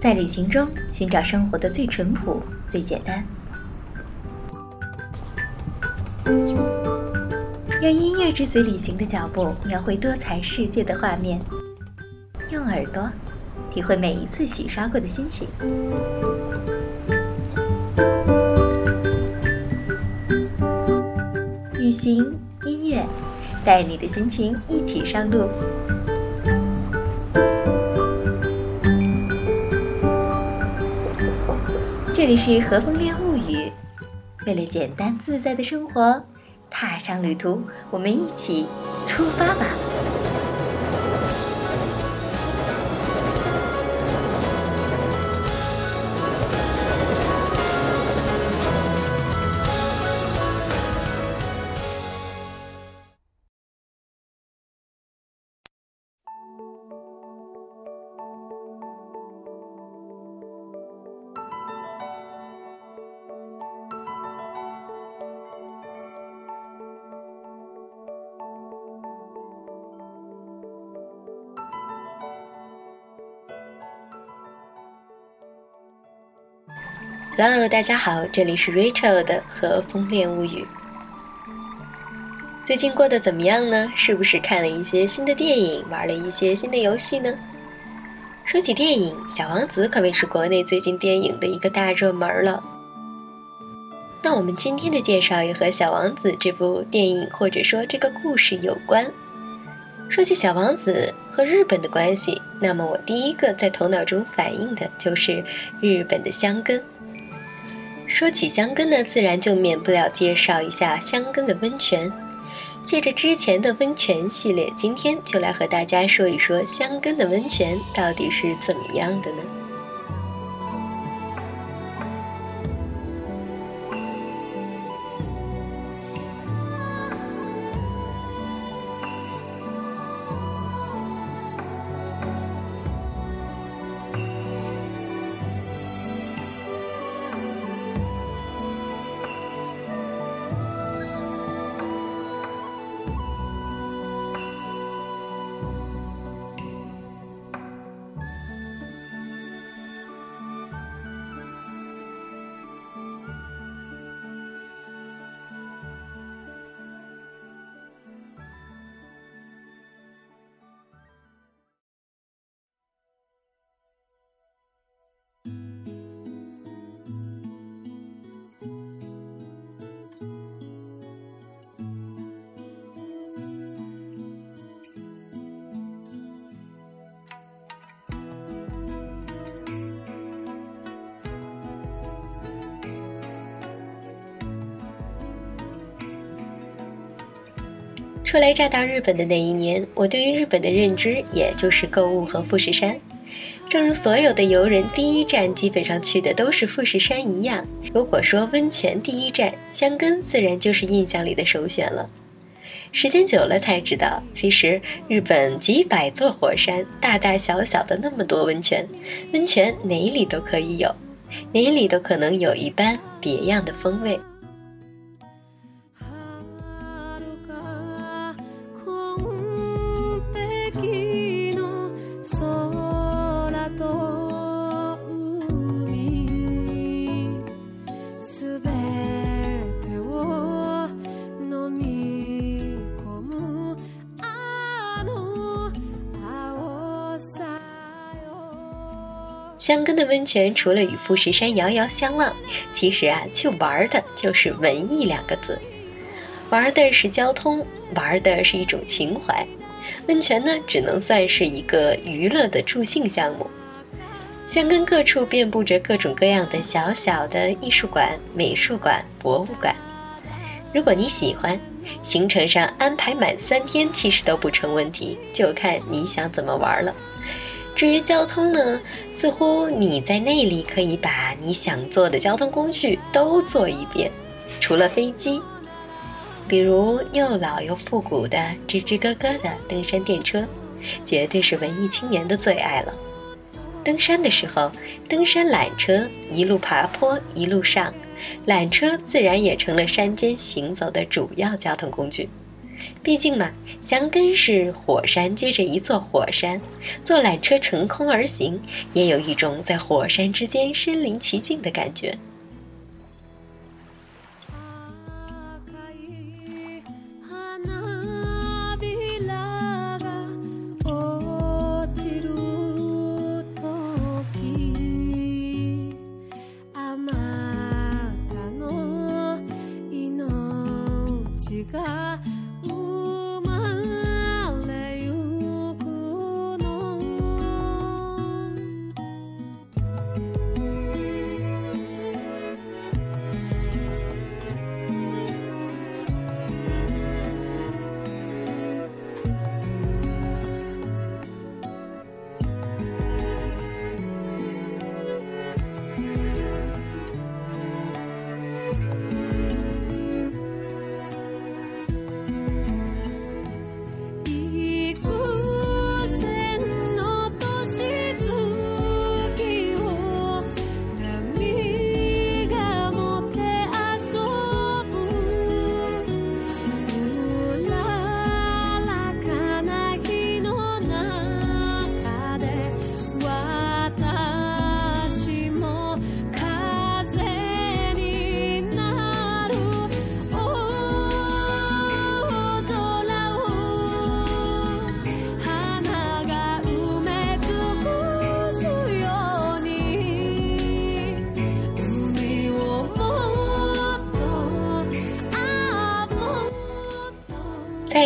在旅行中寻找生活的最淳朴、最简单，让音乐追随旅行的脚步，描绘多彩世界的画面。用耳朵体会每一次洗刷过的心情。行音乐，带你的心情一起上路。这里是和风恋物语，为了简单自在的生活，踏上旅途，我们一起出发吧。Hello，大家好，这里是 Rachel 的和风恋物语。最近过得怎么样呢？是不是看了一些新的电影，玩了一些新的游戏呢？说起电影，《小王子》可谓是国内最近电影的一个大热门了。那我们今天的介绍也和《小王子》这部电影或者说这个故事有关。说起《小王子》和日本的关系，那么我第一个在头脑中反映的就是日本的香根。说起香根呢，自然就免不了介绍一下香根的温泉。借着之前的温泉系列，今天就来和大家说一说香根的温泉到底是怎么样的呢？初来乍到日本的那一年，我对于日本的认知也就是购物和富士山。正如所有的游人第一站基本上去的都是富士山一样，如果说温泉第一站，香根自然就是印象里的首选了。时间久了才知道，其实日本几百座火山，大大小小的那么多温泉，温泉哪里都可以有，哪里都可能有一般别样的风味。香根的温泉除了与富士山遥遥相望，其实啊，去玩的就是文艺两个字，玩的是交通，玩的是一种情怀。温泉呢，只能算是一个娱乐的助兴项目。香根各处遍布着各种各样的小小的艺术馆、美术馆、博物馆。如果你喜欢，行程上安排满三天，其实都不成问题，就看你想怎么玩了。至于交通呢，似乎你在那里可以把你想坐的交通工具都坐一遍，除了飞机，比如又老又复古的吱吱咯咯的登山电车，绝对是文艺青年的最爱了。登山的时候，登山缆车一路爬坡一路上，缆车自然也成了山间行走的主要交通工具。毕竟嘛，祥根是火山接着一座火山，坐缆车乘空而行，也有一种在火山之间身临其境的感觉。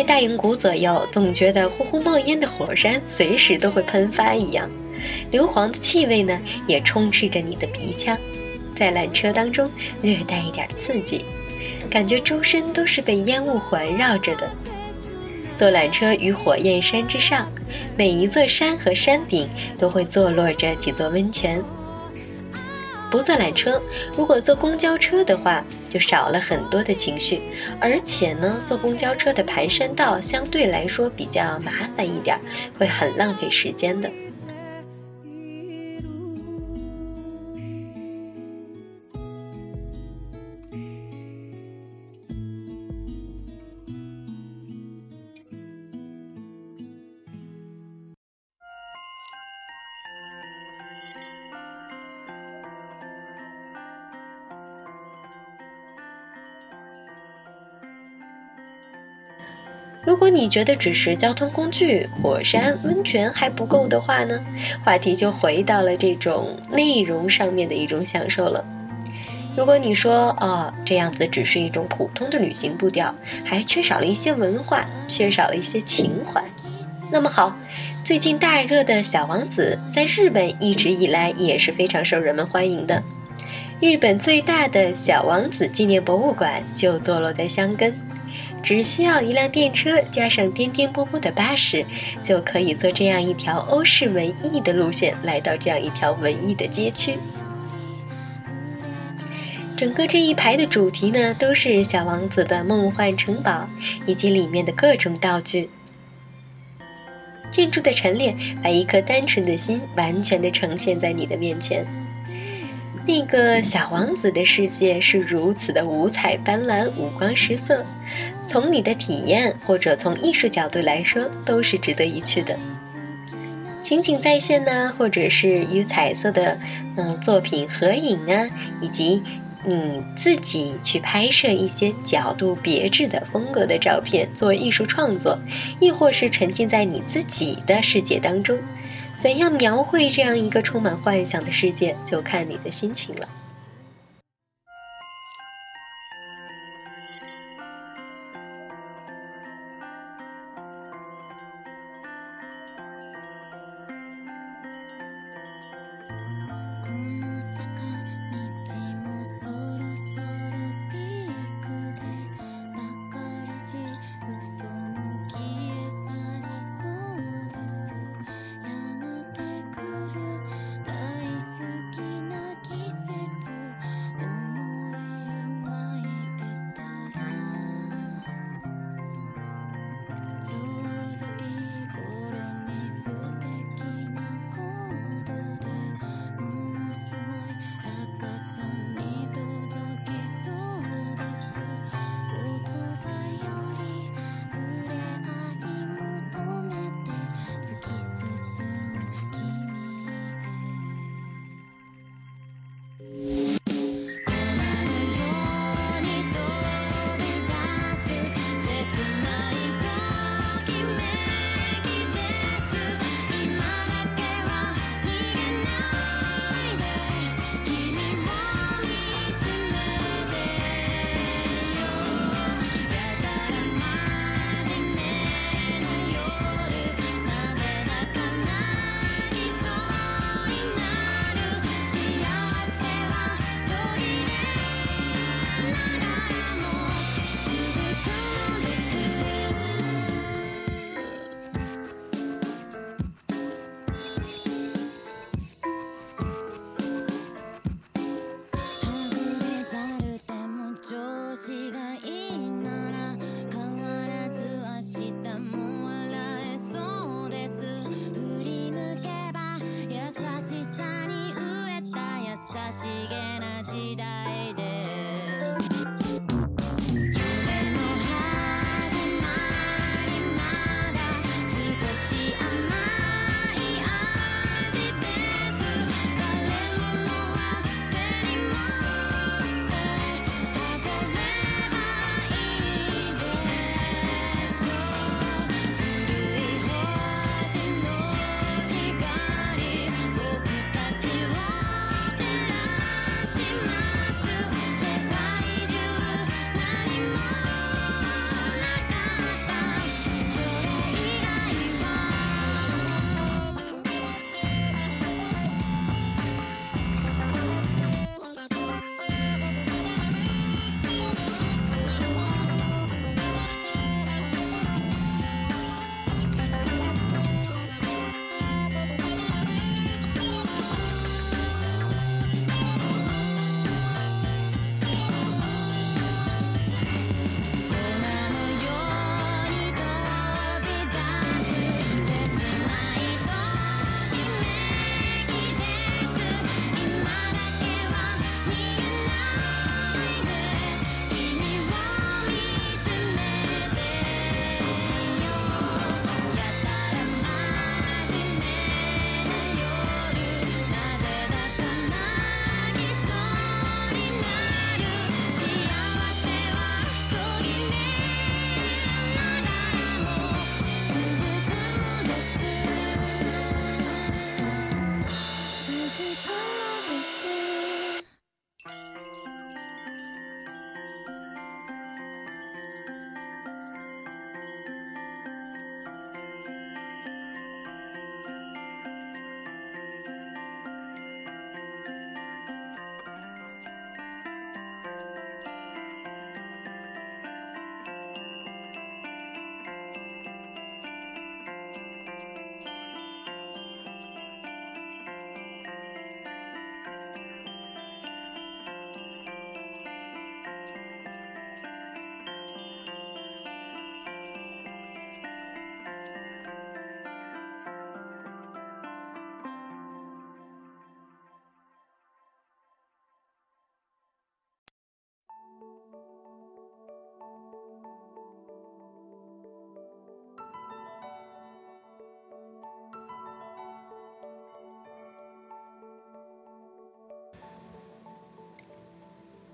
大营谷左右，总觉得呼呼冒烟的火山随时都会喷发一样，硫磺的气味呢也充斥着你的鼻腔，在缆车当中略带一点刺激，感觉周身都是被烟雾环绕着的。坐缆车于火焰山之上，每一座山和山顶都会坐落着几座温泉。不坐缆车，如果坐公交车的话，就少了很多的情绪。而且呢，坐公交车的盘山道相对来说比较麻烦一点，会很浪费时间的。如果你觉得只是交通工具、火山、温泉还不够的话呢？话题就回到了这种内容上面的一种享受了。如果你说哦，这样子只是一种普通的旅行步调，还缺少了一些文化，缺少了一些情怀，那么好，最近大热的小王子在日本一直以来也是非常受人们欢迎的。日本最大的小王子纪念博物馆就坐落在箱根。只需要一辆电车加上颠颠簸簸的巴士，就可以坐这样一条欧式文艺的路线来到这样一条文艺的街区。整个这一排的主题呢，都是小王子的梦幻城堡以及里面的各种道具。建筑的陈列把一颗单纯的心完全的呈现在你的面前。那个小王子的世界是如此的五彩斑斓、五光十色，从你的体验或者从艺术角度来说，都是值得一去的。情景再现呢，或者是与彩色的嗯作品合影啊，以及你自己去拍摄一些角度别致的风格的照片做艺术创作，亦或是沉浸在你自己的世界当中。怎样描绘这样一个充满幻想的世界，就看你的心情了。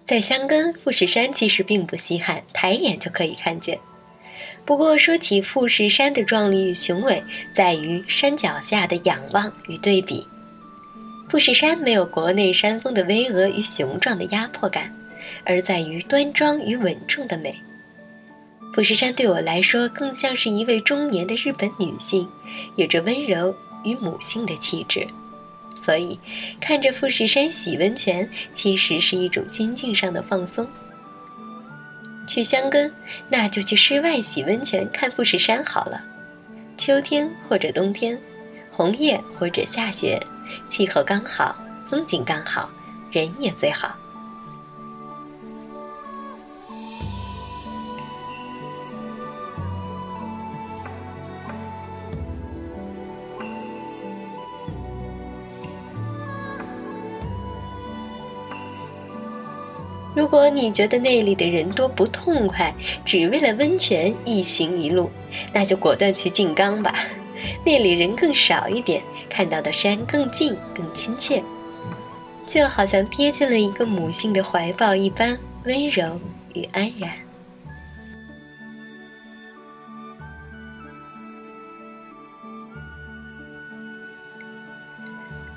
在箱根富士山其实并不稀罕，抬眼就可以看见。不过说起富士山的壮丽与雄伟，在于山脚下的仰望与对比。富士山没有国内山峰的巍峨与雄壮的压迫感，而在于端庄与稳重的美。富士山对我来说，更像是一位中年的日本女性，有着温柔与母性的气质。所以，看着富士山洗温泉，其实是一种心境上的放松。去香根，那就去室外洗温泉，看富士山好了。秋天或者冬天，红叶或者下雪，气候刚好，风景刚好，人也最好。如果你觉得那里的人多不痛快，只为了温泉一行一路，那就果断去静冈吧。那里人更少一点，看到的山更近更亲切。就好像跌进了一个母性的怀抱一般温柔与安然。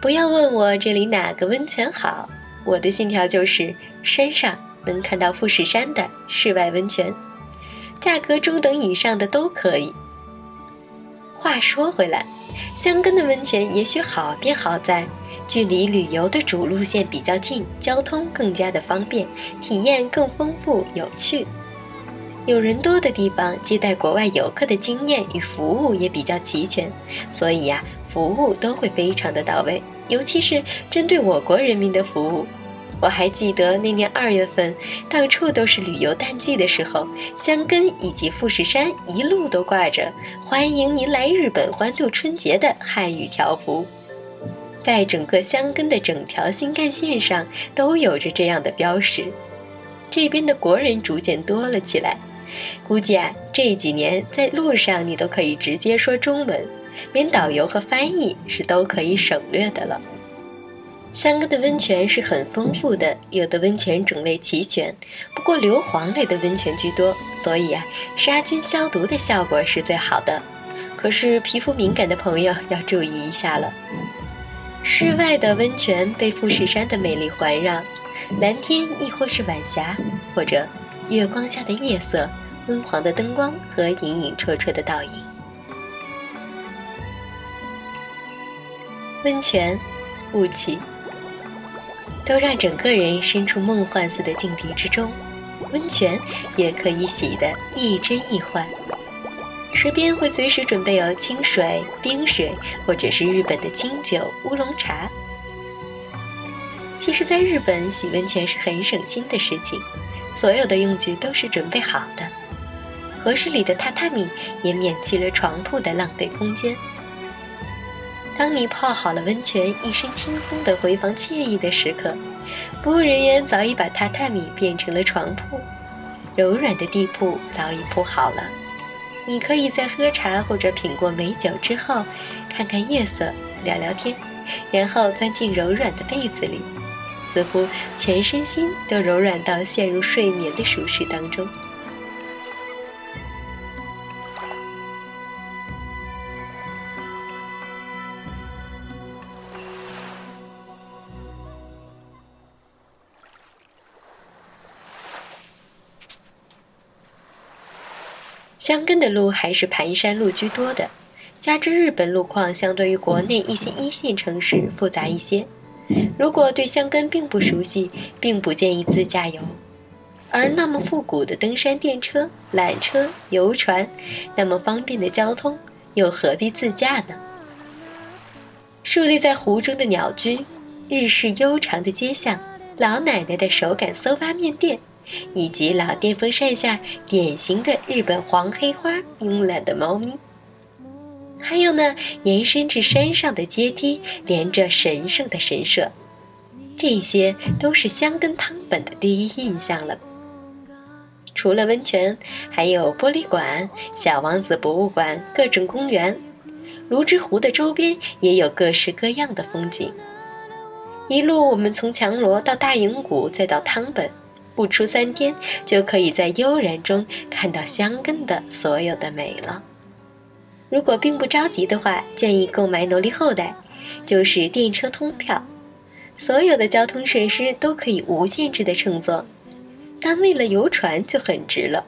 不要问我这里哪个温泉好，我的信条就是山上能看到富士山的室外温泉，价格中等以上的都可以。话说回来，香根的温泉也许好便好在。距离旅游的主路线比较近，交通更加的方便，体验更丰富有趣。有人多的地方，接待国外游客的经验与服务也比较齐全，所以呀，服务都会非常的到位。尤其是针对我国人民的服务，我还记得那年二月份，到处都是旅游淡季的时候，香根以及富士山一路都挂着“欢迎您来日本欢度春节”的汉语条幅。在整个香根的整条新干线上都有着这样的标识，这边的国人逐渐多了起来。估计啊，这几年在路上你都可以直接说中文，连导游和翻译是都可以省略的了。山根的温泉是很丰富的，有的温泉种类齐全，不过硫磺类的温泉居多，所以啊，杀菌消毒的效果是最好的。可是皮肤敏感的朋友要注意一下了。室外的温泉被富士山的美丽环绕，蓝天亦或是晚霞，或者月光下的夜色，昏黄的灯光和影影绰绰的倒影。温泉、雾气，都让整个人身处梦幻似的境地之中。温泉也可以洗得亦真亦幻。池边会随时准备有清水、冰水，或者是日本的清酒、乌龙茶。其实，在日本洗温泉是很省心的事情，所有的用具都是准备好的，和室里的榻榻米也免去了床铺的浪费空间。当你泡好了温泉，一身轻松的回房惬意的时刻，服务人员早已把榻榻米变成了床铺，柔软的地铺早已铺好了。你可以在喝茶或者品过美酒之后，看看月色，聊聊天，然后钻进柔软的被子里，似乎全身心都柔软到陷入睡眠的舒适当中。香根的路还是盘山路居多的，加之日本路况相对于国内一些一线城市复杂一些，如果对香根并不熟悉，并不建议自驾游。而那么复古的登山电车、缆车、游船，那么方便的交通，又何必自驾呢？竖立在湖中的鸟居，日式悠长的街巷，老奶奶的手擀搜巴面店。以及老电风扇下典型的日本黄黑花慵懒的猫咪，还有呢，延伸至山上的阶梯，连着神圣的神社，这些都是香根汤本的第一印象了。除了温泉，还有玻璃馆、小王子博物馆、各种公园，泸之湖的周边也有各式各样的风景。一路我们从强罗到大营谷，再到汤本。不出三天，就可以在悠然中看到香根的所有的美了。如果并不着急的话，建议购买奴隶后代，就是电车通票，所有的交通设施都可以无限制的乘坐。但为了游船就很值了。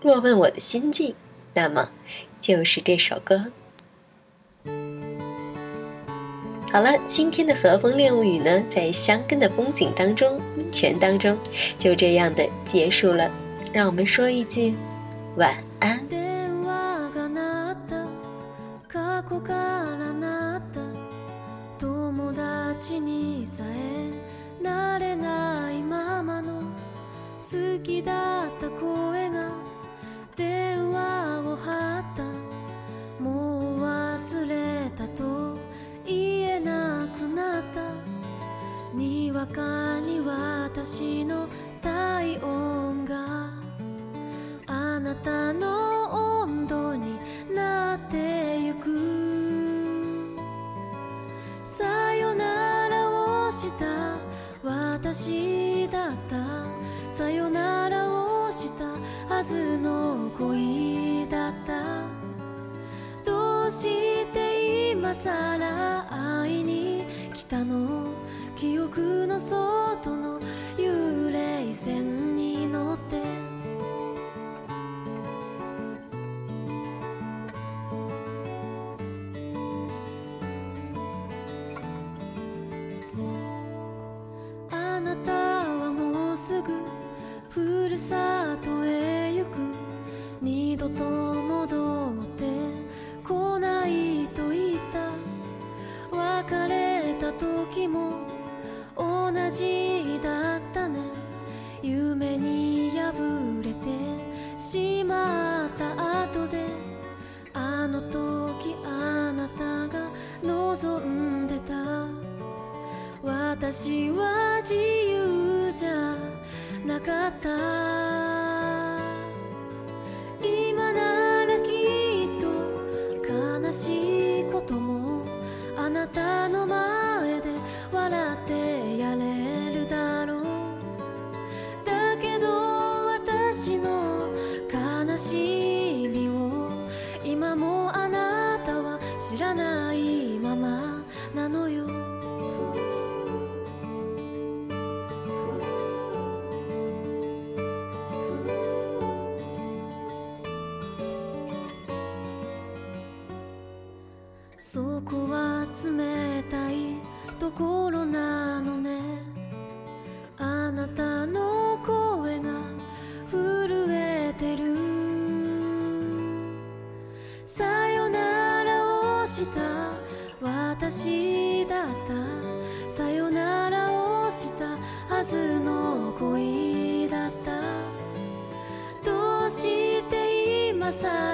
若问我的心境，那么就是这首歌。好了，今天的和风恋物语呢，在香根的风景当中、温泉当中，就这样的结束了。让我们说一句晚安。ふるさとへ行く。二度と戻って来ないと言った。別れた時も同じだったね。夢に破れてしまった後で。あの時あなたが望んでた。私は自由じゃ。なかった。今ならきっと悲しいこともあなたのそこは冷たいところなのね。あなたの声が震えてる。さよならをした私だった。さよならをしたはずの恋だった。どうして今さ